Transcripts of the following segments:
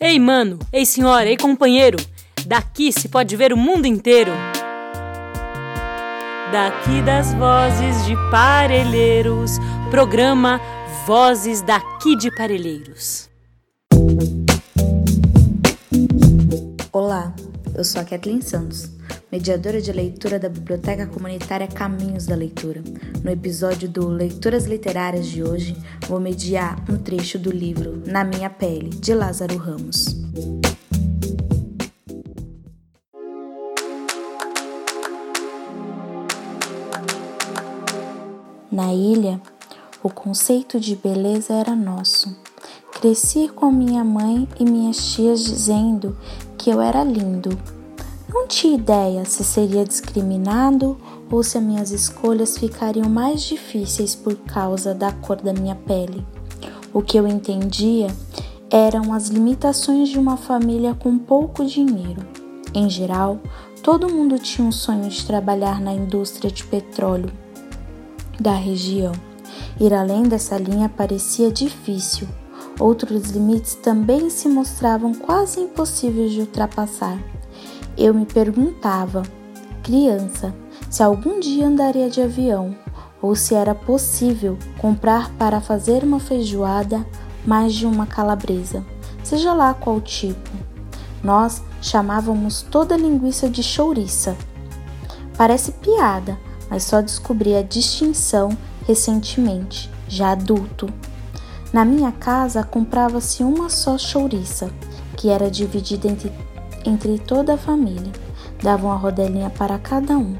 Ei, mano, ei, senhora, ei, companheiro, daqui se pode ver o mundo inteiro. Daqui das vozes de Parelheiros, programa Vozes daqui de Parelheiros. Olá, eu sou a Kathleen Santos, mediadora de leitura da Biblioteca Comunitária Caminhos da Leitura. No episódio do Leituras Literárias de hoje, vou mediar um trecho do livro Na Minha Pele, de Lázaro Ramos. Na ilha, o conceito de beleza era nosso. Cresci com minha mãe e minhas tias dizendo que eu era lindo. Não tinha ideia se seria discriminado ou se as minhas escolhas ficariam mais difíceis por causa da cor da minha pele. O que eu entendia eram as limitações de uma família com pouco dinheiro. Em geral, todo mundo tinha um sonho de trabalhar na indústria de petróleo da região. Ir além dessa linha parecia difícil. Outros limites também se mostravam quase impossíveis de ultrapassar. Eu me perguntava, criança, se algum dia andaria de avião ou se era possível comprar para fazer uma feijoada mais de uma calabresa, seja lá qual tipo. Nós chamávamos toda linguiça de chouriça. Parece piada, mas só descobri a distinção recentemente, já adulto. Na minha casa comprava-se uma só chouriça, que era dividida entre, entre toda a família. Davam a rodelinha para cada um.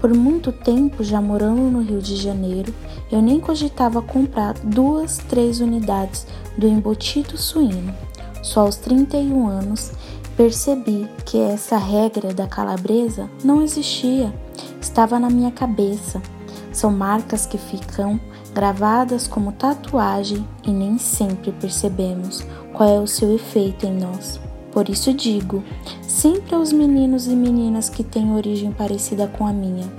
Por muito tempo, já morando no Rio de Janeiro, eu nem cogitava comprar duas, três unidades do embutido suíno. Só aos 31 anos percebi que essa regra da calabresa não existia, estava na minha cabeça. São marcas que ficam gravadas como tatuagem e nem sempre percebemos qual é o seu efeito em nós. Por isso digo, sempre aos meninos e meninas que têm origem parecida com a minha: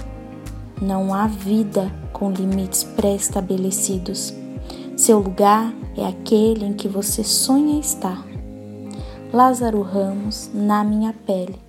não há vida com limites pré-estabelecidos. Seu lugar é aquele em que você sonha estar. Lázaro Ramos, Na Minha Pele.